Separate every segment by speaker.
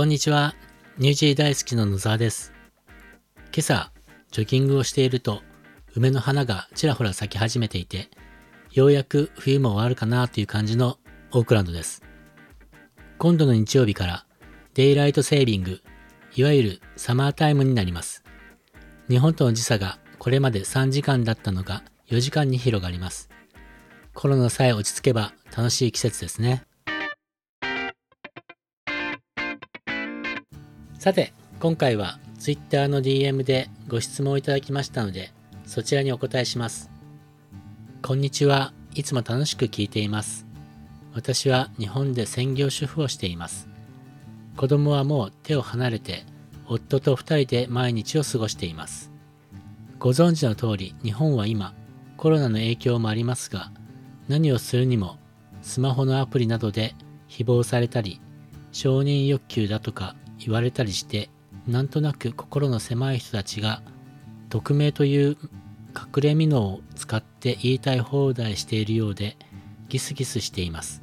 Speaker 1: こんにちは。ニュージー大好きの野沢です。今朝、ジョギングをしていると、梅の花がちらほら咲き始めていて、ようやく冬も終わるかなという感じのオークランドです。今度の日曜日から、デイライトセービング、いわゆるサマータイムになります。日本との時差がこれまで3時間だったのが4時間に広がります。コロナさえ落ち着けば楽しい季節ですね。さて、今回は Twitter の DM でご質問をいただきましたので、そちらにお答えします。こんにちは。いつも楽しく聞いています。私は日本で専業主婦をしています。子供はもう手を離れて、夫と二人で毎日を過ごしています。ご存知の通り、日本は今、コロナの影響もありますが、何をするにも、スマホのアプリなどで誹謗されたり、承認欲求だとか言われたりして、なんとなく心の狭い人たちが、匿名という隠れ蓑を使って言いたい放題しているようで、ギスギスしています。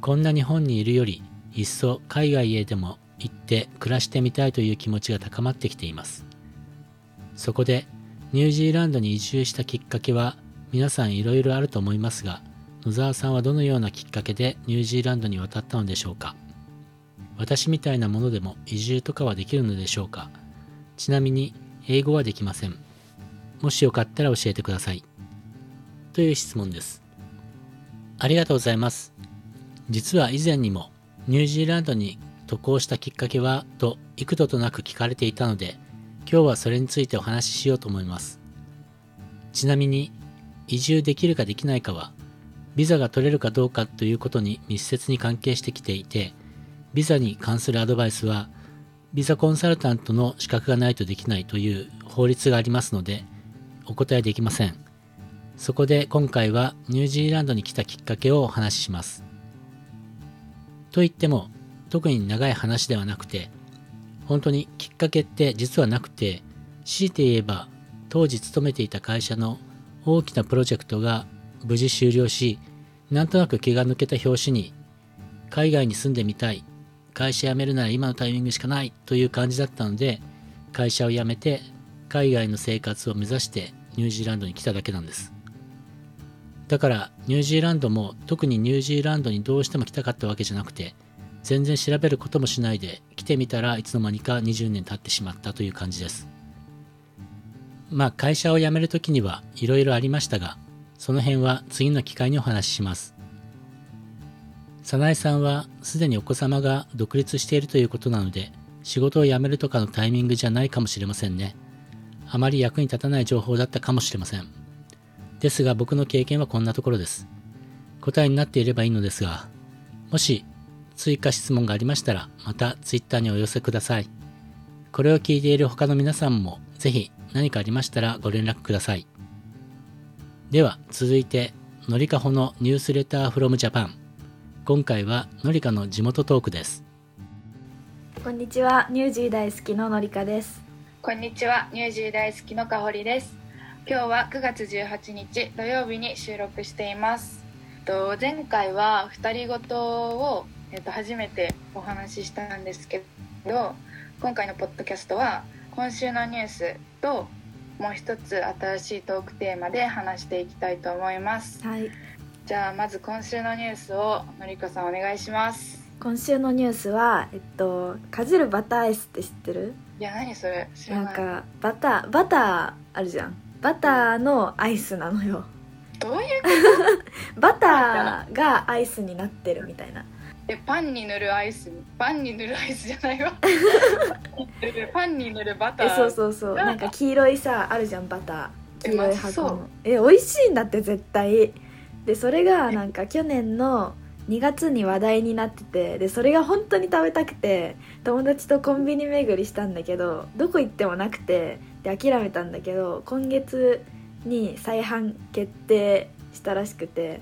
Speaker 1: こんな日本にいるより、いっそ海外へでも行って暮らしてみたいという気持ちが高まってきています。そこで、ニュージーランドに移住したきっかけは、皆さんいろいろあると思いますが、野沢さんはどのようなきっかけでニュージーランドに渡ったのでしょうか？私みたいなものでも移住とかはできるのでしょうか？ちなみに英語はできません。もしよかったら教えてください。という質問です。ありがとうございます。実は以前にもニュージーランドに渡航したきっかけはと幾度となく聞かれていたので今日はそれについてお話ししようと思います。ちなみに移住できるかできないかはビザが取れるかどうかということに密接に関係してきていてビザに関するアドバイスはビザコンサルタントの資格がないとできないという法律がありますのでお答えできません。そこで今回はニュージーランドに来たきっかけをお話しします。と言っても特に長い話ではなくて本当にきっかけって実はなくて強いて言えば当時勤めていた会社の大きなプロジェクトが無事終了しなんとなく気が抜けた拍子に海外に住んでみたい会社辞めるなら今のタイミングしかないという感じだったので会社を辞めて海外の生活を目指してニュージーランドに来ただけなんです。だからニュージーランドも特にニュージーランドにどうしても来たかったわけじゃなくて全然調べることもしないで来てみたらいつの間にか20年経ってしまったという感じです。まあ会社を辞める時にはいろいろありましたがその辺は次の機会にお話しします。早苗さんはすでにお子様が独立しているということなので仕事を辞めるとかのタイミングじゃないかもしれませんね。あまり役に立たない情報だったかもしれません。ですが僕の経験はこんなところです。答えになっていればいいのですがもし追加質問がありましたらまた Twitter にお寄せください。これを聞いている他の皆さんもぜひ何かありましたらご連絡ください。では続いてのりかほのニュースレターフロムジャパン。今回はのりかの地元トークです
Speaker 2: こんにちは、ニュージー大好きののりかです。
Speaker 3: こんにちは、ニュージー大好きのかほりです。今日は9月18日土曜日に収録しています。と前回は二人ごとを、えっと、初めてお話ししたんですけど、今回のポッドキャストは今週のニュースともう一つ新しいトークテーマで話していきたいと思います。
Speaker 2: はい、
Speaker 3: じゃあまず今週のニュースをのりこさんお願いします。
Speaker 2: 今週のニュースは、えっと、かじるバターアイスって知ってる？
Speaker 3: いや何それ？知らない。
Speaker 2: なんか、バター、バターあるじゃん。バターのアイスなのよ。
Speaker 3: どういう
Speaker 2: バターがアイスになってるみたいな。
Speaker 3: えパンに塗るアイス？パンに塗るアイスじゃないわ パンに塗るバター？
Speaker 2: え、そうそうそう。なんか黄色いさ、あるじゃん、バター。
Speaker 3: え
Speaker 2: 黄色い箱の。え、美味しいんだって絶対。で、それがなんか去年の2月に話題になっててでそれが本当に食べたくて友達とコンビニ巡りしたんだけどどこ行ってもなくてで諦めたんだけど今月に再販決定したらしくて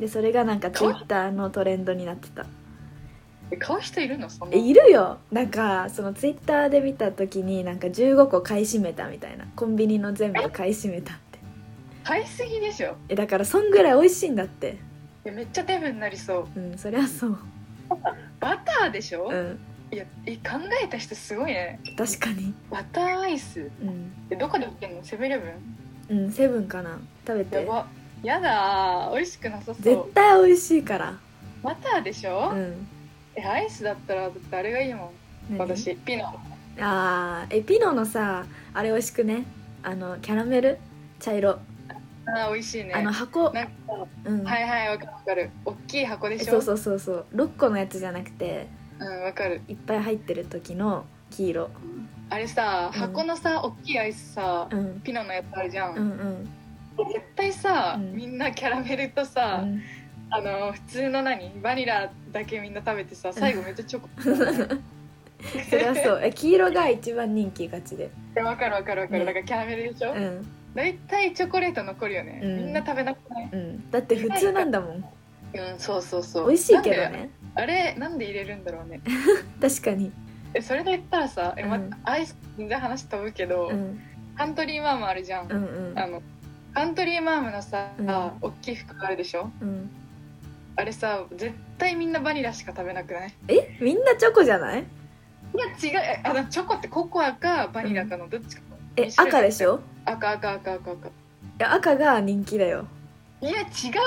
Speaker 2: でそれがなんかツイッターのトレンドになってた。
Speaker 3: え買う人いるの？そ
Speaker 2: いるよ。なんかそのツイッターで見た時になんか15個買い占めたみたいな。コンビニの全部買い占めた
Speaker 3: 買いすぎでしょ。
Speaker 2: えだからそんぐらい美味しいんだって。
Speaker 3: えめっちゃデブになりそう。
Speaker 2: うんそりゃそう。
Speaker 3: バターでしょ、
Speaker 2: うん。
Speaker 3: いやえ考えた人すごいね。
Speaker 2: 確かに。
Speaker 3: バターアイス。
Speaker 2: うん。
Speaker 3: えどこで売ってんの？セブンイレブン？
Speaker 2: うんセブンかな。食べ
Speaker 3: や
Speaker 2: て
Speaker 3: ば。やだー。美味しくなさ
Speaker 2: 絶
Speaker 3: そう。
Speaker 2: 対美味しいから。
Speaker 3: バターでしょ、
Speaker 2: うん。
Speaker 3: えアイスだったらだってあれがいいもん。
Speaker 2: 何？
Speaker 3: 私ピノ。
Speaker 2: あーえピノのさあれ美味しくね？あのキャラメル？茶色、
Speaker 3: あー美味しいね。
Speaker 2: あの箱。
Speaker 3: なんか
Speaker 2: うん、
Speaker 3: はいはいわかるわかる。大きい箱でしょ？
Speaker 2: そうそうそうそう。6個のやつじゃなくて
Speaker 3: うんわかる。
Speaker 2: いっぱい入ってる時の黄色。
Speaker 3: あれさ
Speaker 2: うん。
Speaker 3: 箱のさ大きいアイスさ、
Speaker 2: うん。
Speaker 3: ピノのやつあるじゃん、
Speaker 2: うんうん。
Speaker 3: 絶対さ、
Speaker 2: うん。
Speaker 3: みんなキャラメルと
Speaker 2: う
Speaker 3: さ、
Speaker 2: ん。
Speaker 3: あの普通の何？バニラだけみんな食べてさ最後めっちゃチョコ。
Speaker 2: それはそう。え黄色が一番人気がちで。
Speaker 3: えわかるわかるわかる、
Speaker 2: ね。
Speaker 3: だからキャラメルでしょ、
Speaker 2: うん
Speaker 3: 大体チョコレート残るよね、
Speaker 2: うん。
Speaker 3: みんな食べなくない？
Speaker 2: うん。だって普通なんだもん。
Speaker 3: うんそうそうそう。
Speaker 2: 美味しいけど
Speaker 3: なんで
Speaker 2: ね
Speaker 3: あれなんで入れるんだろうね。
Speaker 2: 確かに。
Speaker 3: えそれで言ったらさえ、ま
Speaker 2: うん
Speaker 3: アイス全然話飛ぶけど、
Speaker 2: うん。
Speaker 3: カントリーマームあるじゃん、
Speaker 2: うんうん。
Speaker 3: あのカントリーマームのさ、
Speaker 2: うん。
Speaker 3: 大きい袋あるでしょ？
Speaker 2: うん。
Speaker 3: あれさ絶対みんなバニラしか食べなくない？
Speaker 2: え？みんなチョコじゃない？
Speaker 3: いや違う。えあのチョコってココアかバニラかのどっちか、
Speaker 2: え赤でしょ？
Speaker 3: 赤赤赤赤。赤
Speaker 2: いや赤が人気だよ。
Speaker 3: いや違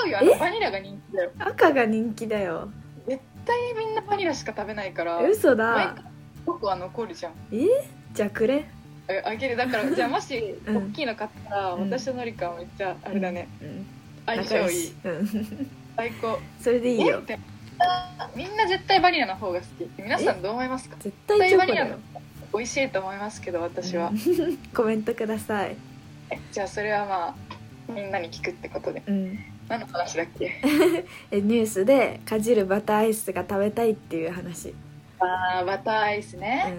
Speaker 3: うよ。あのバニラが人気だよ。
Speaker 2: 赤が人気だよ。
Speaker 3: 絶対みんなバニラしか食べないから
Speaker 2: え嘘
Speaker 3: 毎
Speaker 2: だ
Speaker 3: 回ココア残るじゃん。
Speaker 2: え？じゃあくれ。
Speaker 3: えあげる。だから じゃあもし
Speaker 2: うん。
Speaker 3: 大きいの買ったら、
Speaker 2: うん。
Speaker 3: 私とのりかめっちゃあれだね、
Speaker 2: うん。
Speaker 3: 相性いい。最高。
Speaker 2: それでいいよ。
Speaker 3: みんな絶対バニラの方が好き。皆さんどう思いますか？
Speaker 2: 絶対チョコだよ
Speaker 3: 美味しいと思いますけど私は、
Speaker 2: うん。コメントください。
Speaker 3: えじゃあそれはまあみんなに聞くってことで。
Speaker 2: うん。
Speaker 3: 何の話だっけ？
Speaker 2: えニュースでかじるバターアイスが食べたいっていう話。
Speaker 3: あーバターアイス
Speaker 2: う
Speaker 3: ね、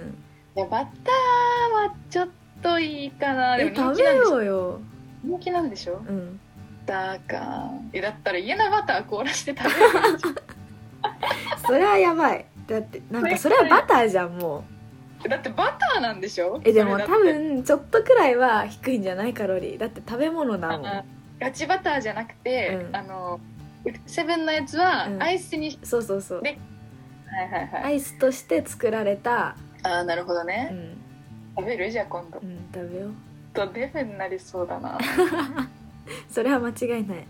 Speaker 2: ん
Speaker 3: いやバターはちょっといいかな。でも
Speaker 2: え食べようよ。
Speaker 3: 人気なんでしょ？
Speaker 2: うん。
Speaker 3: だか。えだったら家のバター凍らして食べる
Speaker 2: それはやばい。だってなんかそれはバターじゃんもう
Speaker 3: だってバターなんでしょ？
Speaker 2: えでも多分ちょっとくらいは低いんじゃないカロリー。だって食べ物だもん
Speaker 3: あガチバターじゃなくて、
Speaker 2: うん。
Speaker 3: あのセブンのやつは
Speaker 2: うん。
Speaker 3: アイスに、
Speaker 2: そうそうそう。
Speaker 3: ではいはいはい、
Speaker 2: アイスとして作られた。
Speaker 3: ああなるほど
Speaker 2: う
Speaker 3: ね、
Speaker 2: ん、
Speaker 3: 食べる？じゃあ今度。
Speaker 2: うん、食べよう。
Speaker 3: とデブになりそうだな。
Speaker 2: それは間違いない。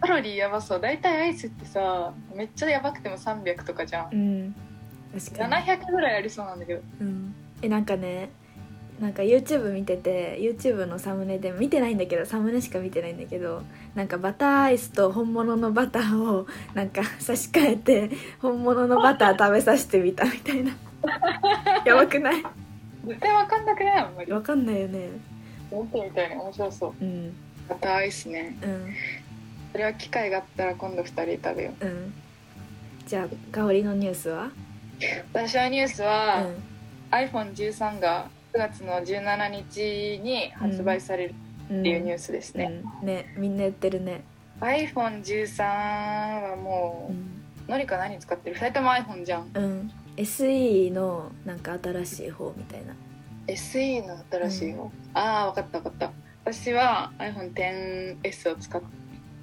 Speaker 3: カロリーやばそう。大体アイスってさめっちゃやばくても300とかじゃん。
Speaker 2: うん確かに。
Speaker 3: 700ぐらいありそうなんだけど。
Speaker 2: うん、えなんかねなんか YouTube 見てて YouTube のサムネで見てないんだけどサムネしか見てないんだけどなんかバターアイスと本物のバターをなんか差し替えて本物のバター食べさせてみたみたいな。やばくない？
Speaker 3: 絶対わかんなくない？あんまり。
Speaker 2: わかんないよね。
Speaker 3: 見てみたいに面白そう。
Speaker 2: うん。
Speaker 3: バターアイスね。
Speaker 2: うん。
Speaker 3: それは機会があったら今度2人で食べよう。
Speaker 2: うん。じゃあ香りのニュースは？
Speaker 3: 私のニュース
Speaker 2: う
Speaker 3: は、
Speaker 2: ん
Speaker 3: iPhone13 が9月の17日に発売される
Speaker 2: うん
Speaker 3: っていうニュースですね、
Speaker 2: うん。ねみんな言ってるね。
Speaker 3: iPhone13 はも
Speaker 2: う
Speaker 3: う、のりか何使ってる？2人とも iPhone じゃん。
Speaker 2: ん、うん、SE のなんか新しい方みたいな。
Speaker 3: SE の新しい方、ああ分かった分かった。私は iPhone10S を使っ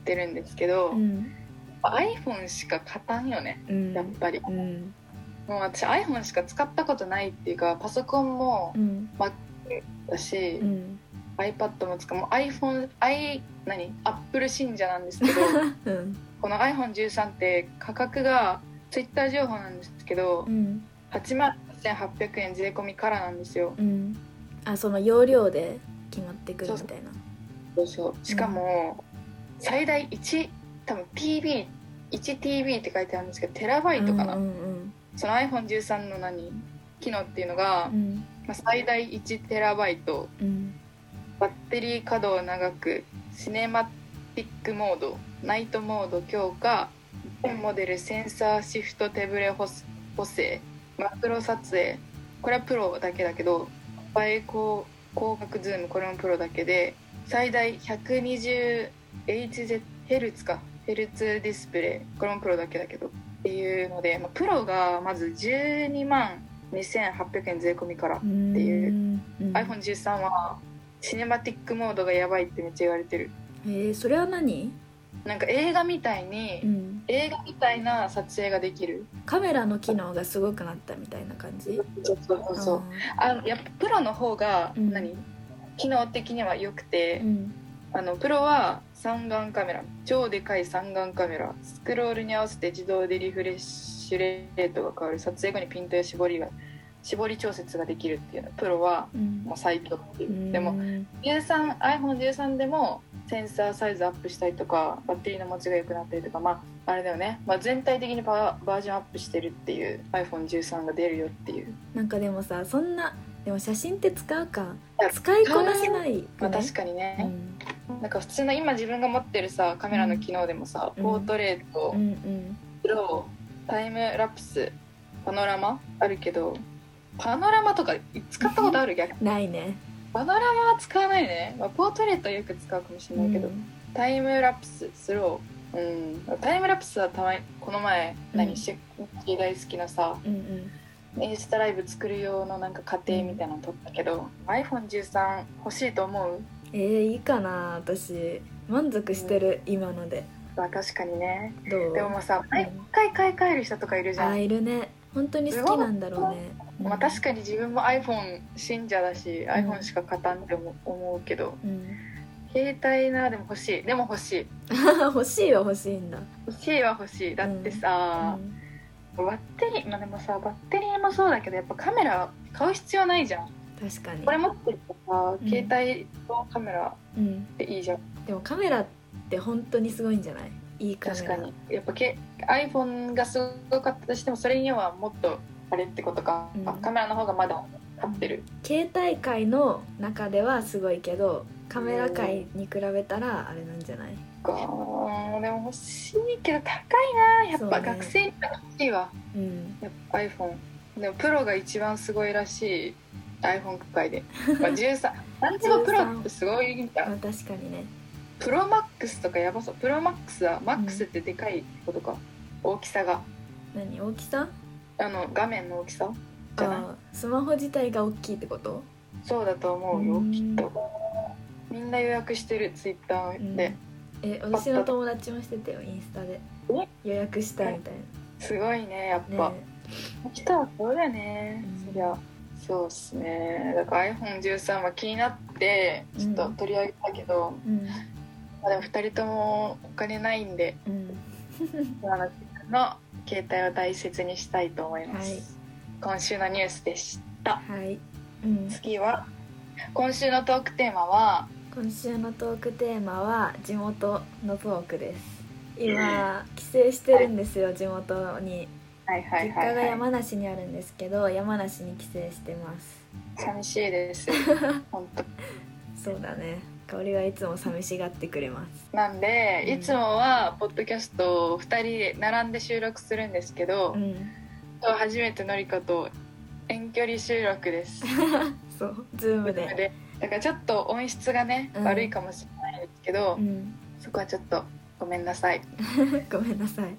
Speaker 3: てるんですけど、
Speaker 2: うん。
Speaker 3: iPhone しか勝たんよね
Speaker 2: うん。
Speaker 3: やっぱり、
Speaker 2: うん
Speaker 3: もう私 iPhone しか使ったことないっていうかパソコンも
Speaker 2: うん。
Speaker 3: だし、
Speaker 2: うん。
Speaker 3: iPad も使う。もう iPhone i 何？Apple 信者なんですけど
Speaker 2: うん。
Speaker 3: この iPhone13 って価格が Twitter 情報なんですけど
Speaker 2: うん。
Speaker 3: 8万8800円税込みからなんですよ。
Speaker 2: うん。あその容量で決まってくるみたいな。
Speaker 3: そうそう。しかも最大1多分 TB1TB って書いてあるんですけどテラバイトかな、
Speaker 2: うんうん
Speaker 3: その iPhone13 の何？機能っていうのが、
Speaker 2: うん。
Speaker 3: まあ、最大1テラバイト。
Speaker 2: うん。
Speaker 3: バッテリー稼働長くシネマティックモードナイトモード強化全モデルセンサーシフト手ブレ補補正マクロ撮影。これはプロだけだけど映え高広角ズームこれもプロだけで最大 120Hz ヘルツか。ヘルツディスプレイ。これもプロだけだけどっていうので、まあ、プロがまず12万2800円税込みから、
Speaker 2: うん
Speaker 3: っていう。
Speaker 2: うん、
Speaker 3: iPhone13 はシネマティックモードがやばいってめっちゃ言われてる。
Speaker 2: えー、それは何？
Speaker 3: なんか映画みたいに、
Speaker 2: うん。
Speaker 3: 映画みたいな撮影ができる。
Speaker 2: カメラの機能がすごくなったみたいな感じ？
Speaker 3: そうそうそうあのやっぱプロの方が
Speaker 2: うん。
Speaker 3: 何、機能的には良くて、
Speaker 2: うん
Speaker 3: あのプロは三眼カメラ。超でかい三眼カメラ。スクロールに合わせて自動でリフレッシュレートが変わる。撮影後にピントや絞りが絞り調節ができるっていうのプロは
Speaker 2: うん。
Speaker 3: もう最強っていう。う、
Speaker 2: ん。
Speaker 3: でも 13iPhone13 でもセンサーサイズアップしたりとかバッテリーの持ちが良くなったりとかまああれだよね、まあ、全体的にバージョンアップしてるっていう iPhone13 が出るよっていう、
Speaker 2: なんかでもさそんなでも写真って使うか。使いこなせない
Speaker 3: まあ、確かに
Speaker 2: う
Speaker 3: ね、
Speaker 2: ん
Speaker 3: なんか普通の今自分が持ってるさカメラの機能でもさ、
Speaker 2: うん。
Speaker 3: ポートレート、
Speaker 2: うんうん。
Speaker 3: プロタイムラプスパノラマあるけどパノラマとか使ったことある？逆に。
Speaker 2: ないね。
Speaker 3: パノラマは使わないね、まあ、ポートレートはよく使うかもしれないけど、
Speaker 2: うん。
Speaker 3: タイムラプススロー。うん。タイムラプスはたまにこの前何、
Speaker 2: うん。
Speaker 3: し大好きなさ
Speaker 2: うんうん。
Speaker 3: インスタライブ作る用のなんか過程みたいなの撮ったけど、iPhone13 欲しいと思う？
Speaker 2: えー、いいかな私。満足してる、今ので。
Speaker 3: まあ確かにね。
Speaker 2: どう？
Speaker 3: でもさ
Speaker 2: ん。
Speaker 3: 毎回買い替える人とかいるじゃん、
Speaker 2: あいるね。本当に好きなんだろうね。
Speaker 3: まあ、確かに自分も iPhone 信者だし、
Speaker 2: ん。
Speaker 3: iPhone しか勝たんって思思うけど。
Speaker 2: うん。
Speaker 3: 携帯なでも欲しい。でも欲しい。
Speaker 2: 欲しいは欲しいんだ。
Speaker 3: 欲しいは欲しい。だってさ、バッテリーまあでもさバッテリーもそうだけどやっぱカメラ買う必要ないじゃん
Speaker 2: うん確かに。
Speaker 3: これ持ってるとさ
Speaker 2: うん。
Speaker 3: 携帯とカメラ
Speaker 2: うん。
Speaker 3: でいいじゃん、
Speaker 2: でもカメラって本当にすごいんじゃない？いいカメラ。
Speaker 3: 確かに。やっぱけ iPhone がすごかったとしてもそれにはもっとあれってことか、
Speaker 2: うん。
Speaker 3: あカメラの方がまだ勝ってる。
Speaker 2: 携帯界の中ではすごいけどカメラ界に比べたらあれなんじゃない？
Speaker 3: かでも欲しいけど高いな。やっぱ学生には欲しいわ。
Speaker 2: うん。
Speaker 3: やっぱ iPhone でもプロが一番すごいらしい iPhone 界で、まあ、13何でもプロってすごいんだ
Speaker 2: まあ確かにね。
Speaker 3: プロマックスとかやばそう。プロマックスはマックスってでかいことか、大きさが。
Speaker 2: 何大きさ？
Speaker 3: あの画面の大きさ？じゃない？
Speaker 2: スマホ自体が大きいってこと？
Speaker 3: そうだと思うよ
Speaker 2: うん。
Speaker 3: きっと。みんな予約してるツイッターで、
Speaker 2: え私の友達もしてたよインスタで。
Speaker 3: え？
Speaker 2: 予約したみたい
Speaker 3: すごいねやっ
Speaker 2: な
Speaker 3: ぱ、
Speaker 2: ね。
Speaker 3: 人はそうだよね、
Speaker 2: うん。
Speaker 3: そりゃそうっすね。だから iPhone13 は気になってちょっと取り上げたけど、
Speaker 2: うん。
Speaker 3: まあ、でも2人ともお金ないんで
Speaker 2: うん。
Speaker 3: 今のの携帯を大切にしたいと思います、
Speaker 2: はい。
Speaker 3: 今週のニュースでした。
Speaker 2: はい、うん、
Speaker 3: 次は今週のトークテーマは
Speaker 2: 今週のトークテーマは地元のトークです。今帰省してるんですよ地元に
Speaker 3: はいはい
Speaker 2: 実
Speaker 3: はい、はい、
Speaker 2: 家が山梨にあるんですけど山梨に帰省してます。
Speaker 3: 寂しいです。本当。
Speaker 2: そうだね。香りはいつも寂しがってくれます。
Speaker 3: なんで
Speaker 2: うん。
Speaker 3: いつもはポッドキャストを2人で並んで収録するんですけど、
Speaker 2: うん。
Speaker 3: 今日初めてのりかと遠距離収録です。
Speaker 2: そうズームで。
Speaker 3: で。だからちょっと音質がね、
Speaker 2: うん。
Speaker 3: 悪いかもしれないですけど、
Speaker 2: うん。
Speaker 3: そこはちょっとごめんなさい。
Speaker 2: ごめんなさい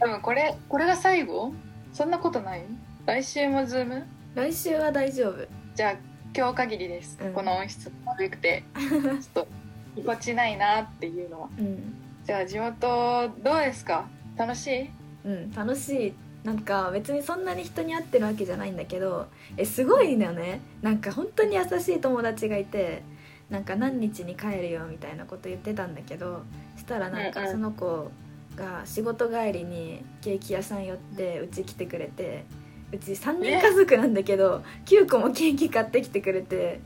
Speaker 3: 多分これこれが最後？そんなことない？来週もズーム？
Speaker 2: 来週は大丈夫。
Speaker 3: じゃあ今日限りです、
Speaker 2: うん。
Speaker 3: この音質悪くてちょっと居心地ないなっていうのは。
Speaker 2: うん。
Speaker 3: じゃあ地元どうですか？楽しい？
Speaker 2: うん楽しい。なんか別にそんなに人に会ってるわけじゃないんだけどえすごいんだよね。なんか本当に優しい友達がいてなんか何日に帰るよみたいなこと言ってたんだけどしたらなん
Speaker 3: うんうん。
Speaker 2: かその子が仕事帰りにケーキ屋さん寄ってうち来てくれてうち3人家族なんだけど9個もケーキ買ってきてくれて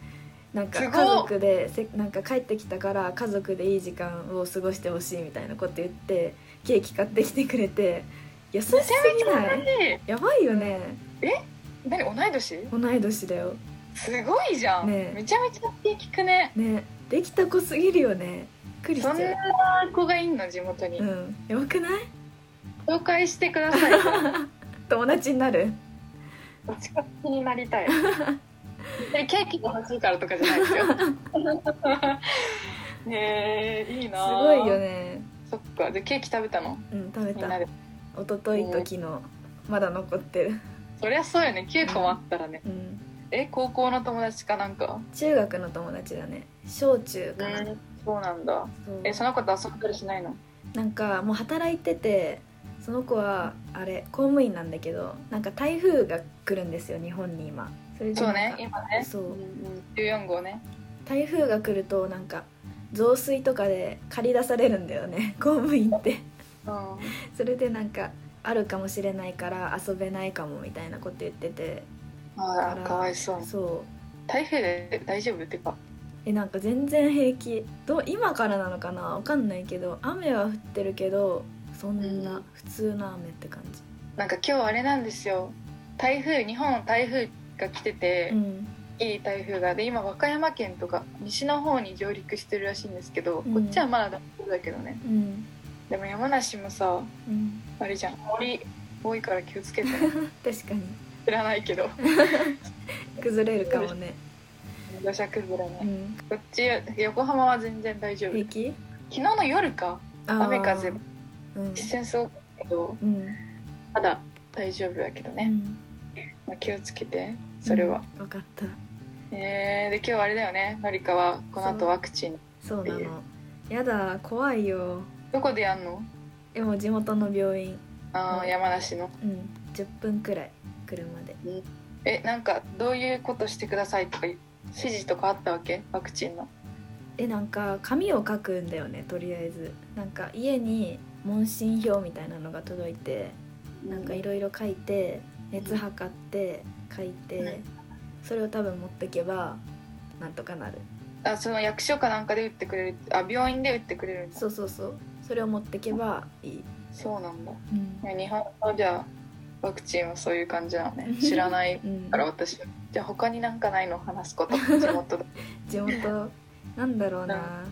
Speaker 2: なんか家族でせなんか帰ってきたから家族でいい時間を過ごしてほしいみたいなこと言ってケーキ買ってきてくれて優しすぎない？
Speaker 3: え
Speaker 2: やばいよね。
Speaker 3: 何同い年？
Speaker 2: 同い年だよ。
Speaker 3: すごいじゃん、
Speaker 2: ね。え
Speaker 3: めちゃめちゃ気聞くね。
Speaker 2: ね。できた子すぎるよねくりしちゃ
Speaker 3: そんな
Speaker 2: う
Speaker 3: 子がいんの？地元に、
Speaker 2: うん。やばくない？
Speaker 3: 紹介してください。
Speaker 2: 友達になる？
Speaker 3: お近くになりたい。でケーキが欲しいからとかじゃないですよ。へ えいい
Speaker 2: す
Speaker 3: な
Speaker 2: ごいよね。
Speaker 3: そっか。でケーキ食べたの？
Speaker 2: うん食べた。一昨日と昨日。まだ残ってる。
Speaker 3: そりゃそうよね。9個もあったらね。
Speaker 2: うん。
Speaker 3: え高校の友達かなんか？
Speaker 2: 中学の友達だね。小中かな、
Speaker 3: そうなんだ。
Speaker 2: そう。
Speaker 3: えその子と遊んだりしないの？
Speaker 2: なんかもう働いててその子はあれ公務員なんだけどなんか台風が来るんですよ日本に今。それで
Speaker 3: そうね今ね。
Speaker 2: そう。
Speaker 3: 14号ね。
Speaker 2: 台風が来るとなんか増水とかで借り出されるんだよね 公務員って。
Speaker 3: うん。
Speaker 2: それでなんかあるかもしれないから遊べないかもみたいなこと言ってて。
Speaker 3: ああかわいそう。
Speaker 2: そう。
Speaker 3: 台風で大丈夫？ってか
Speaker 2: えなんか全然平気。どう今からなのかな？わかんないけど雨は降ってるけどそん
Speaker 3: う
Speaker 2: なん。普通の雨って感じ。
Speaker 3: なんか今日あれなんですよ。台風日本台風が来てて、
Speaker 2: うん。
Speaker 3: いい台風が。で今和歌山県とか西の方に上陸してるらしいんですけど、
Speaker 2: うん。
Speaker 3: こっちはまだ大丈夫だけどね。
Speaker 2: うん。
Speaker 3: でも山梨もさ
Speaker 2: うん。
Speaker 3: あれじゃん。森多いから気をつけて。ね
Speaker 2: 確かに。
Speaker 3: 知らないけど。
Speaker 2: 崩れるかもね
Speaker 3: 土砂崩れね、
Speaker 2: うん。
Speaker 3: こっち横浜は全然大丈夫。昨日の夜か。雨風。
Speaker 2: うん。
Speaker 3: 一瞬すごかったけど
Speaker 2: うん。
Speaker 3: まだ大丈夫だけどね、
Speaker 2: うん。
Speaker 3: まあ、気をつけてそれは、
Speaker 2: うん。分かった。
Speaker 3: えー、で今日はあれだよね。のりかはこの後ワクチン
Speaker 2: そうなの。やだ怖いよ。
Speaker 3: どこでやんの？
Speaker 2: でも地元の病院。
Speaker 3: あー
Speaker 2: うん。
Speaker 3: 山梨の。
Speaker 2: うん。10分くらい車で。
Speaker 3: えなんかどういうことしてくださいとか指示とかあったわけ？ワクチンの。
Speaker 2: えなんか紙を書くんだよねとりあえず。なんか家に問診票みたいなのが届いてなんかいろいろ書いて熱測って書いて、
Speaker 3: うん。
Speaker 2: それを多分持ってけばなんとかなる。
Speaker 3: あその役所かなんかで打ってくれる？あ病院で打ってくれる
Speaker 2: そうそうそう。それを持ってけばいい、
Speaker 3: そうなんだ。
Speaker 2: うん。
Speaker 3: 日本のじゃあワクチンはそういう感じなのね。知らない
Speaker 2: うん。
Speaker 3: から私。はじゃあ他になんかないの話すこと。地元。で
Speaker 2: 地元。なんだろうな、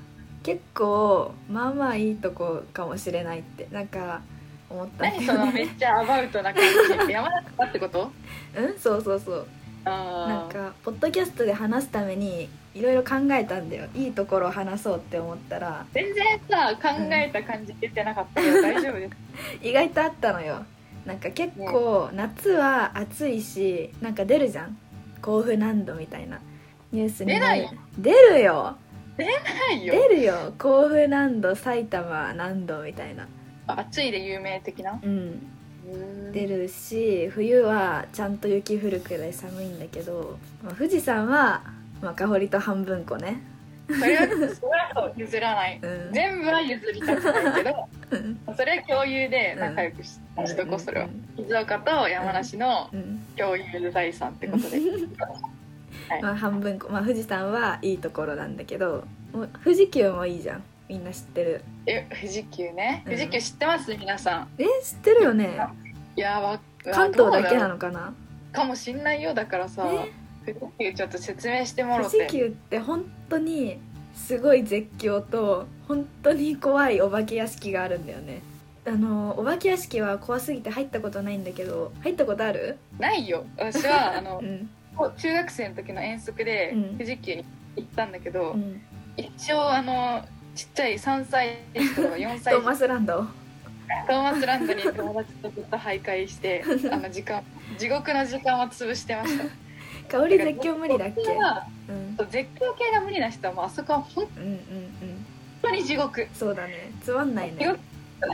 Speaker 2: 結構まあまあいいとこかもしれないってなんか思った。んだ
Speaker 3: 何そ
Speaker 2: よ
Speaker 3: のめっちゃアバウトな感じ。山梨かってこと？
Speaker 2: うん？そうそうそう。なんかポッドキャストで話すためにいろいろ考えたんだよ。いいところを話そうって思ったら。
Speaker 3: 全然さ考えた感じ出てなかったけど大丈夫です。
Speaker 2: 意外とあったのよなんか結構夏は暑いしなんか出るじゃん？甲府何度みたいな。ニュースに
Speaker 3: 出ない
Speaker 2: 出るよ。
Speaker 3: ないよ。
Speaker 2: 出るよ。甲府何度埼玉何度みたいな。
Speaker 3: 暑いで有名的な？
Speaker 2: うん。
Speaker 3: うん
Speaker 2: 出るし冬はちゃんと雪降るくらい寒いんだけど、まあ、富士山は、まあ、香りと半分こね
Speaker 3: それはそれはそう譲らない。
Speaker 2: うん。
Speaker 3: 全部は譲りたくないけど
Speaker 2: うん。
Speaker 3: それは共有で仲良くし,、しとこうそれは。静岡と山梨の
Speaker 2: うん。
Speaker 3: 共有財産ってことで、はい。
Speaker 2: まあ、半分こ、まあ、富士山はいいところなんだけど富士急もいいじゃん。みんな知ってる。
Speaker 3: え富士急ね。
Speaker 2: うん。
Speaker 3: 富士急知ってます？皆さん。
Speaker 2: え知ってるよね。
Speaker 3: いやわ
Speaker 2: 関東だけな
Speaker 3: の
Speaker 2: のかな
Speaker 3: かもしんないよだからさ。
Speaker 2: え？
Speaker 3: 富士急ちょっと説明してもろ
Speaker 2: 富士
Speaker 3: て
Speaker 2: 急って本当にすごい絶叫と本当に怖いお化け屋敷があるんだよね。あのお化け屋敷は怖すぎて入ったことないんだけど入ったことある？
Speaker 3: ないよ。私は あの
Speaker 2: うん。
Speaker 3: 中学生の時の遠足で
Speaker 2: うん。
Speaker 3: 富士急に行ったんだけど、
Speaker 2: うん。
Speaker 3: 一応あのちっちゃい3歳児とか4歳。児
Speaker 2: トーマスランド。
Speaker 3: トーマスランドに友達とずっと徘徊してあの時間地獄の時間を潰してました
Speaker 2: 香り絶叫無理だっけ？うん。
Speaker 3: 絶叫系が無理な人はもうあそこは本
Speaker 2: うんうんうん。
Speaker 3: 当に地獄。
Speaker 2: そうだね。つまんないね。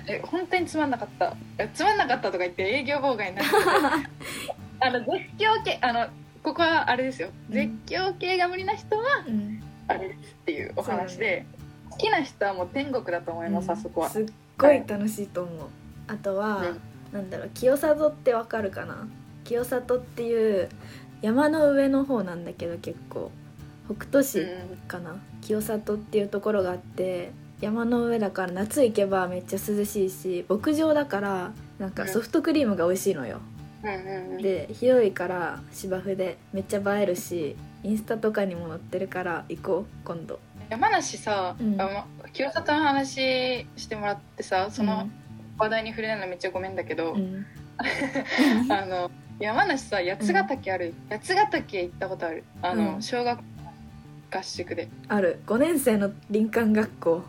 Speaker 3: え本当につまんなかった。えつまんなかったとか言って営業妨害になる あの絶叫系あのここはあれですよ。
Speaker 2: うん。
Speaker 3: 絶叫系が無理な人は
Speaker 2: うん。
Speaker 3: あれですっていうお話で、好きな人はもう天国だと思います、あそこは。
Speaker 2: すっごい楽しいと思う。あとは、
Speaker 3: うん
Speaker 2: なんだろう清里ってわかるかな？清里っていう山の上の方なんだけど結構。北斗市
Speaker 3: うん。
Speaker 2: かな、清里っていうところがあって山の上だから夏行けばめっちゃ涼しいし牧場だからなんかソフトクリームが美味しいのよ、
Speaker 3: うんうんうん。
Speaker 2: で広いから芝生でめっちゃ映えるしインスタとかにも載ってるから行こう今度。
Speaker 3: 山梨さ、
Speaker 2: うん。
Speaker 3: 清里の話してもらってさその話題に触れないのめっちゃごめんだけど、
Speaker 2: うん、うん。
Speaker 3: あの山梨さ八ヶ岳ある、八ヶ岳行ったことある。あの、
Speaker 2: うん。
Speaker 3: 小学合宿で。
Speaker 2: ある。5年生の林間学校。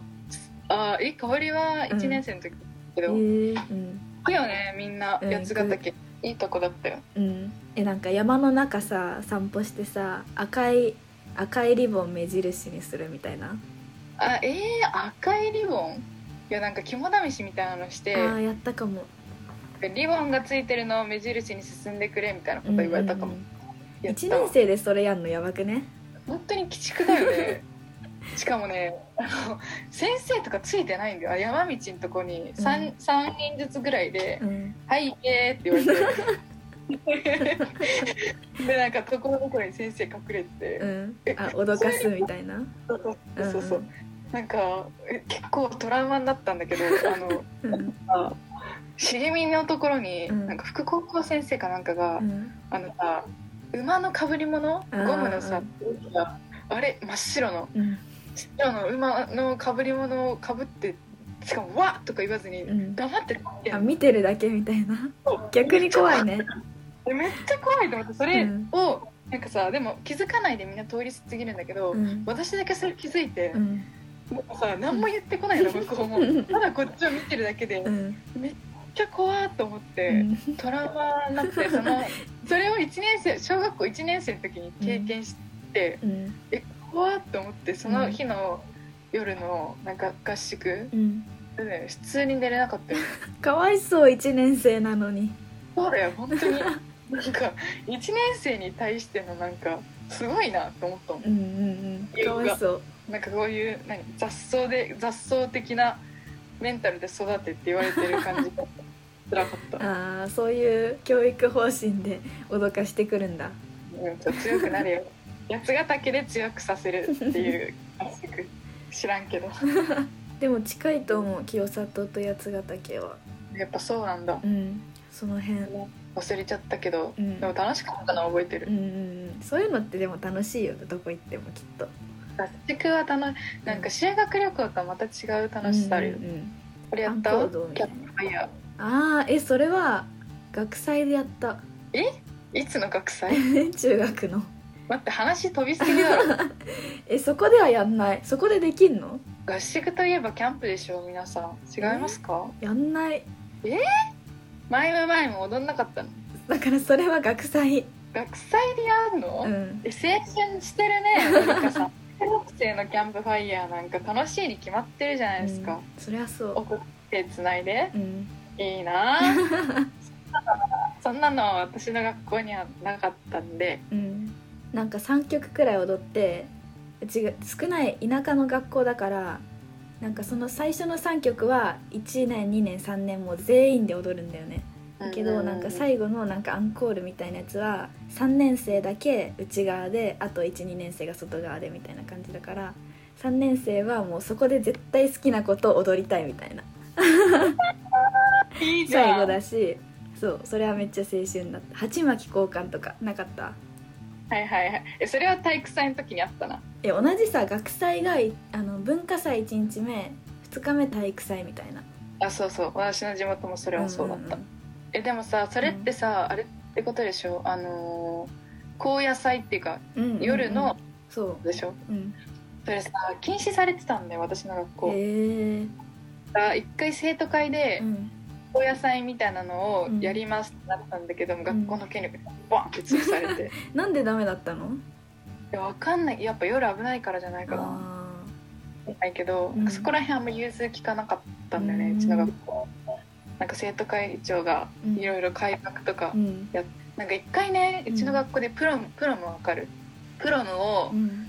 Speaker 3: あえ香りは1年生の時だけど、
Speaker 2: へえうん。
Speaker 3: 行くよねみんな
Speaker 2: うん
Speaker 3: 八ヶ岳、いいとこだったよ。
Speaker 2: うん。えなんか山の中さ散歩してさ赤い赤いリボン目印にするみたいな？
Speaker 3: あえー、赤いリボン？いやなんか肝試しみたいなのして。
Speaker 2: ああやったかも
Speaker 3: リボンがついてるのを目印に進んでくれみたいなこと言われたかも、
Speaker 2: うんうん
Speaker 3: やった
Speaker 2: 1年生でそれやんのやばくね？
Speaker 3: 本当に鬼畜だよね。しかもねあの先生とかついてないんだよ。あ山道のとこに 3,、
Speaker 2: うん。
Speaker 3: 三人ずつぐらいで
Speaker 2: うん「
Speaker 3: はい行け」って言われて。でなんかところどころに先生隠れてて、
Speaker 2: うん。あ脅かすみたいな？
Speaker 3: そうそうそうそう、
Speaker 2: うん
Speaker 3: なんかえ結構トラウマになったんだけどあの
Speaker 2: うん。
Speaker 3: あ茂みのところに、
Speaker 2: うん。
Speaker 3: なんか副高校先生かなんかが、
Speaker 2: うん。
Speaker 3: あのさ馬のかぶり物？ゴムのさあれ？真っ白の。
Speaker 2: うん。
Speaker 3: 白の馬のかぶり物をかぶってしかも「わっ!」とか言わずに
Speaker 2: うん。
Speaker 3: 黙ってって
Speaker 2: あ見てるだけみたいな。逆に怖いね。
Speaker 3: えめっちゃ怖いと思ってそれ
Speaker 2: うん。
Speaker 3: を、なんかさでも気づかないでみんな通り過ぎるんだけど、
Speaker 2: うん。
Speaker 3: 私だけそれ気づいて、
Speaker 2: うん。
Speaker 3: もうさ何も言ってこないの向こうも。
Speaker 2: うん。
Speaker 3: ただこっちを見てるだけで
Speaker 2: うん。
Speaker 3: めっちゃ怖っと思って、
Speaker 2: うん。
Speaker 3: トラウマになってその それを1年生小学校1年生の時に経験して、
Speaker 2: うん。
Speaker 3: 怖っと思ってその日の夜のなんか合宿
Speaker 2: うん。
Speaker 3: でね普通に寝れなかったよ。
Speaker 2: かわいそう1年生なのに。
Speaker 3: そうだよ本当に。なんか1年生に対してのなんかすごいなと思ったもん。
Speaker 2: うんうんうん。かわいそう。
Speaker 3: なんかこういう何雑草で雑草的なメンタルで育てって言われてる感じが辛かった、
Speaker 2: ああそういう教育方針で脅かしてくるんだ。
Speaker 3: うん、ちょっと強くなるよ。八ヶ岳で強くさせるっていう知らんけど。
Speaker 2: でも近いと思う清里と八ヶ岳は。
Speaker 3: やっぱそうなんだ。
Speaker 2: うん。その辺。
Speaker 3: 忘れちゃったけど、
Speaker 2: うん。
Speaker 3: でも楽しかったのは覚えてる。
Speaker 2: うんうんうん。そういうのってでも楽しいよどこ行ってもきっと。
Speaker 3: 合宿は楽なんか修学旅行とはまた違う楽しさあるよ、
Speaker 2: うんうんうん。
Speaker 3: これやったキャ
Speaker 2: たいな。
Speaker 3: ンプファイヤ
Speaker 2: ああえそれは学祭でやった。
Speaker 3: ーいつの学祭？
Speaker 2: 中学の。
Speaker 3: 待って話飛びすぎだろ。
Speaker 2: えそこではやんない。そこでできんの？
Speaker 3: 合宿といえばキャンプでしょ皆さん。違いますか？
Speaker 2: やんない。
Speaker 3: 前も前も踊んなかったの？
Speaker 2: だからそれは学祭。
Speaker 3: 学祭でやるの、
Speaker 2: うん。
Speaker 3: え青春してるねモニカさ 学生のキャンプファイヤーなんか楽しいに決まってるじゃないですか、
Speaker 2: うん。そりゃそ
Speaker 3: 送ってつないで。
Speaker 2: ううん
Speaker 3: いいな。あ そんなの私の学校にはなかったんで。
Speaker 2: うん。なんか3曲くらい踊ってうちが少ない田舎の学校だからなんかその最初の3曲は1年2年3年もう全員で踊るんだよね。だけどなんか最後のなんかアンコールみたいなやつは3年生だけ内側であと12年生が外側でみたいな感じだから3年生はもうそこで絶対好きなことを踊りたいみたいない
Speaker 3: いじゃん。
Speaker 2: 最後だしそうそれはめっちゃ青春だった。鉢巻き交換とかなかった？
Speaker 3: はいはいはい。えそれは体育祭の時にあったな。
Speaker 2: え同じさ学祭がいあの文化祭1日目2日目体育祭みたいな。
Speaker 3: あそうそう。私の地元もそれはそうだった、
Speaker 2: んん
Speaker 3: えでもさそれってさ、あれってことでしょ？あのー高野祭っていうか
Speaker 2: うんうんうん。
Speaker 3: 夜の
Speaker 2: そ
Speaker 3: でしょ、
Speaker 2: う、うん、
Speaker 3: それさ禁止されてたんだよ私の学校。
Speaker 2: へえ
Speaker 3: あ一回生徒会で
Speaker 2: うん
Speaker 3: 高野祭みたいなのをやりますってなったん。だけども、学校の権力にバンって潰されて
Speaker 2: なんでダメだったの？
Speaker 3: いやわかんない。やっぱ夜危ないからじゃないかな。
Speaker 2: あ
Speaker 3: ないけど、
Speaker 2: うん。
Speaker 3: そこら辺あんま融通聞かなかったんだよね、
Speaker 2: う
Speaker 3: うん。ちの学校。なんか生徒会長が
Speaker 2: うん。
Speaker 3: いろいろ改革とか、
Speaker 2: ーうん。
Speaker 3: なんか一回ね
Speaker 2: うん
Speaker 3: うちの学校でプロム、プロムわかる。プロムを
Speaker 2: うん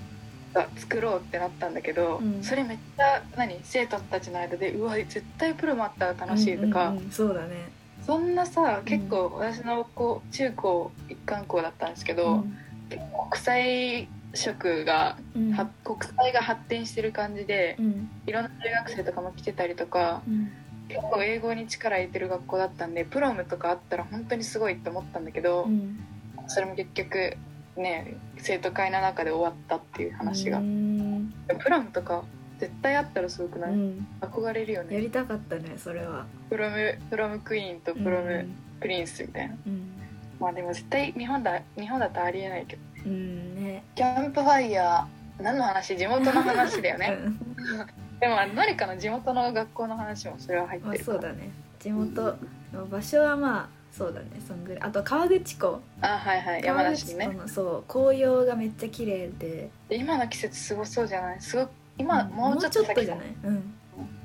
Speaker 3: が作ろうってなったんだけど、
Speaker 2: うん。
Speaker 3: それめっちゃ何生徒たちの間でうわ絶対プロムあったら楽しいとか、
Speaker 2: うんうんうんそうだね。
Speaker 3: そんなさ結構私の高中高一貫校だったんですけど、結構国際色が、
Speaker 2: うん。
Speaker 3: は国際が発展してる感じで、
Speaker 2: うん。
Speaker 3: いろんな留学生とかも来てたりとか
Speaker 2: うん。
Speaker 3: 結構英語に力入れてる学校だったんでプロムとかあったら本当にすごいって思ったんだけど、
Speaker 2: うん。
Speaker 3: それも結局ね生徒会の中で終わったっていう話が、プロムとか絶対あったらすごくない、
Speaker 2: うん。
Speaker 3: 憧れるよ
Speaker 2: や
Speaker 3: ね
Speaker 2: りたかったねそれは。
Speaker 3: プロムプロムクイーンとプロム
Speaker 2: うん。
Speaker 3: プリンスみたいな、
Speaker 2: うん。
Speaker 3: まあでも絶対日本だ日本だとありえないけど。
Speaker 2: うんね。
Speaker 3: キャンプファイヤー何の話？地元の話だよね。
Speaker 2: うん。
Speaker 3: でも何かの地元の学校の話もそれは入っ
Speaker 2: まあ
Speaker 3: てる
Speaker 2: そうだね。地元の場所はまあそうだねそんぐらい。あと河口湖。
Speaker 3: あはいはい山
Speaker 2: 河
Speaker 3: 梨のね。
Speaker 2: そう紅葉がめっちゃ綺麗で。
Speaker 3: で今の季節すごそうじゃない？すごい今、
Speaker 2: ん
Speaker 3: もうちょっと先
Speaker 2: じゃない？うん。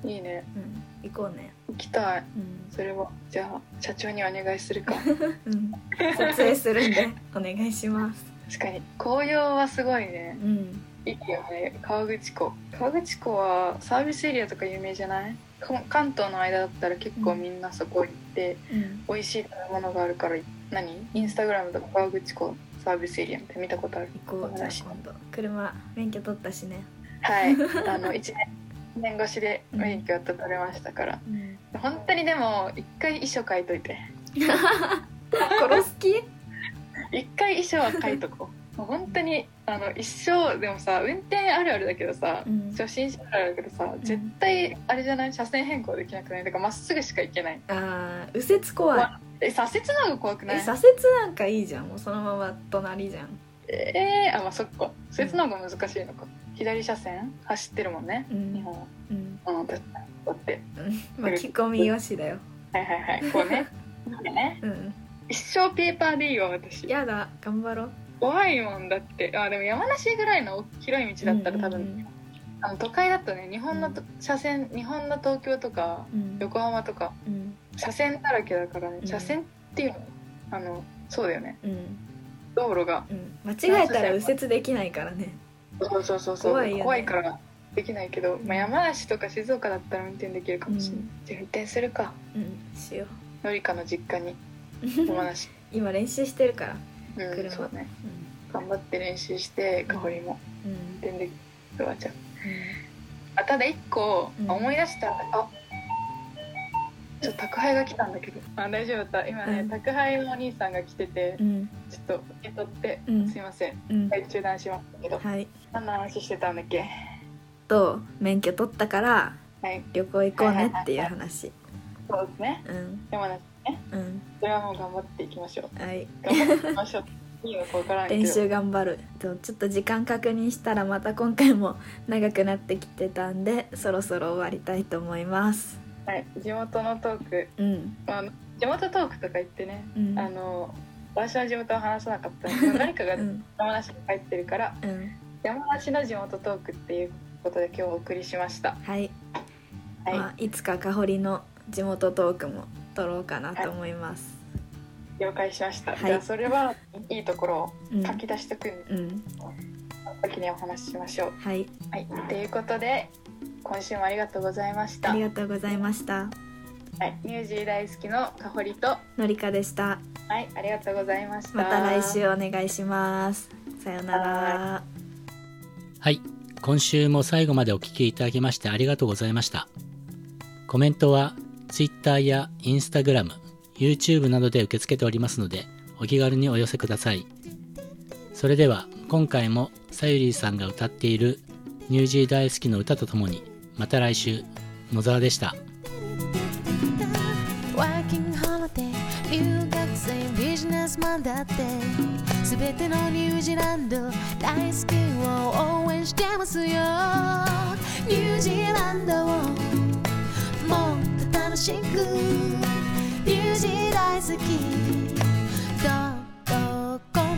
Speaker 3: いいね。
Speaker 2: うん。行こうね。
Speaker 3: 行きたい。
Speaker 2: うん。
Speaker 3: それはじゃあ社長にお願いするか。
Speaker 2: うん。撮影するんでお願いします。
Speaker 3: 確かに。紅葉はすごいね。
Speaker 2: うん
Speaker 3: いいよね川口湖。川口湖はサービスエリアとか有名じゃない？こ関東の間だったら結構みんなそこ行って
Speaker 2: うん。
Speaker 3: 美味しい食べ物があるから何？インスタグラムとか川口湖サービスエリアみたいな見たことある？
Speaker 2: 行こうじゃあ今度。車免許取ったしね。
Speaker 3: はい。あの1年年越しで免許やっと取れましたから。
Speaker 2: うん。
Speaker 3: 本当にでも一回遺書書いといて。
Speaker 2: 殺す気？
Speaker 3: 一回遺書は書いとこうもう本当にあの一生でもさ運転あるあるだけどさ、
Speaker 2: うん。
Speaker 3: 初心者あるあるだけどさ絶対あれじゃない車線変更できなくない？だからまっすぐしか行けない。
Speaker 2: あー右折怖い。
Speaker 3: え左折の方が怖くない？
Speaker 2: え左折なんかいいじゃん。もうそのまま隣じゃん。
Speaker 3: えー、あまあそっか。左折の方が難しいのか、左車線走ってるもんね、
Speaker 2: うん。
Speaker 3: 日本。は
Speaker 2: うん。
Speaker 3: うんだだって。
Speaker 2: う ん巻き込みよしだよ。
Speaker 3: はいはいはい。こうね。ね。
Speaker 2: うん。
Speaker 3: 一生ペーパーでいいわ私。
Speaker 2: やだ。頑張ろう
Speaker 3: 怖いもんだって。あでも山梨ぐらいの広い道だったら多分、
Speaker 2: うん
Speaker 3: あの都会だとね日本のと車線日本の東京とか
Speaker 2: うん。
Speaker 3: 横浜とか
Speaker 2: うん。
Speaker 3: 車線だらけだからね。
Speaker 2: うん。
Speaker 3: 車線っていうのあのそうだよね。
Speaker 2: うん。
Speaker 3: 道路が。
Speaker 2: うん。間違えたら右折できないからね。
Speaker 3: そうそうそうそう。
Speaker 2: 怖いよね。
Speaker 3: からできないけど、まあ、山梨とか静岡だったら運転できるかもしれない、
Speaker 2: うん。
Speaker 3: じゃあ運転するか。
Speaker 2: うん。しよ
Speaker 3: のりかの実家に。
Speaker 2: う
Speaker 3: 山梨。
Speaker 2: 今練習してるから
Speaker 3: うん
Speaker 2: 車
Speaker 3: そうね。
Speaker 2: う
Speaker 3: 頑張って練習して香りも。
Speaker 2: んうん。
Speaker 3: 運転できるわじゃああただ一個、
Speaker 2: うん。
Speaker 3: 思い出した。あちょっと宅配が来たんだけど。あ大丈夫だった。今ね、
Speaker 2: うん。
Speaker 3: 宅配のお兄さんが来てて
Speaker 2: うん。
Speaker 3: ちょっと受け取って、
Speaker 2: うん。
Speaker 3: すいません。
Speaker 2: うん。
Speaker 3: はい中断しましたけど。
Speaker 2: はい。
Speaker 3: 何の話してたんだっけ？
Speaker 2: と免許取ったから
Speaker 3: はい。
Speaker 2: 旅行行こうねっていう話。
Speaker 3: そうですね。
Speaker 2: うん。
Speaker 3: 山梨ね。
Speaker 2: うん。
Speaker 3: それはもう頑張っていきましょう。
Speaker 2: はい。
Speaker 3: 頑張っていきましょう。いいのか分からんけど。
Speaker 2: 練習頑張る。とちょっと時間確認したらまた今回も 長くなってきてたんでそろそろ終わりたいと思います。
Speaker 3: はい、地元のトーク。
Speaker 2: うん。
Speaker 3: あの地元トークとか言ってね、
Speaker 2: うん。
Speaker 3: あの私の地元は話さなかったんですけど何かが
Speaker 2: うん。
Speaker 3: 山梨に帰ってるから
Speaker 2: うん。
Speaker 3: 山梨の地元トークっていうことで今日お送りしました。
Speaker 2: はい、
Speaker 3: はい、
Speaker 2: まあ、いつか香りの地元トークも撮ろうかなと思います、
Speaker 3: 了解しました、
Speaker 2: はい。
Speaker 3: じゃあそれはいいところを
Speaker 2: うん。
Speaker 3: 書き出しとく
Speaker 2: うん。
Speaker 3: 先にお話ししましょう。
Speaker 2: はい。
Speaker 3: はい。ということで今週もありがとうございました。
Speaker 2: ありがとうございました。
Speaker 3: はい、ニュージー大好きのかほりと
Speaker 2: のりかでした。
Speaker 3: はい。ありがとうございました。
Speaker 2: また来週お願いします。さようなら。
Speaker 1: はい。今週も最後までお聞きいただきましてありがとうございました。コメントは Twitter や Instagram、YouTube などで受け付けておりますので、お気軽にお寄せください。それでは、今回もさゆりーさんが歌っているニュージー大好きの歌とともに、また来週、野沢でした。
Speaker 4: ワーキンホリデー留学生ビジネスマンだって全てのニュージーランド大好きを応援してますよニュージーランドを辛苦，有志在崎岖，到头空。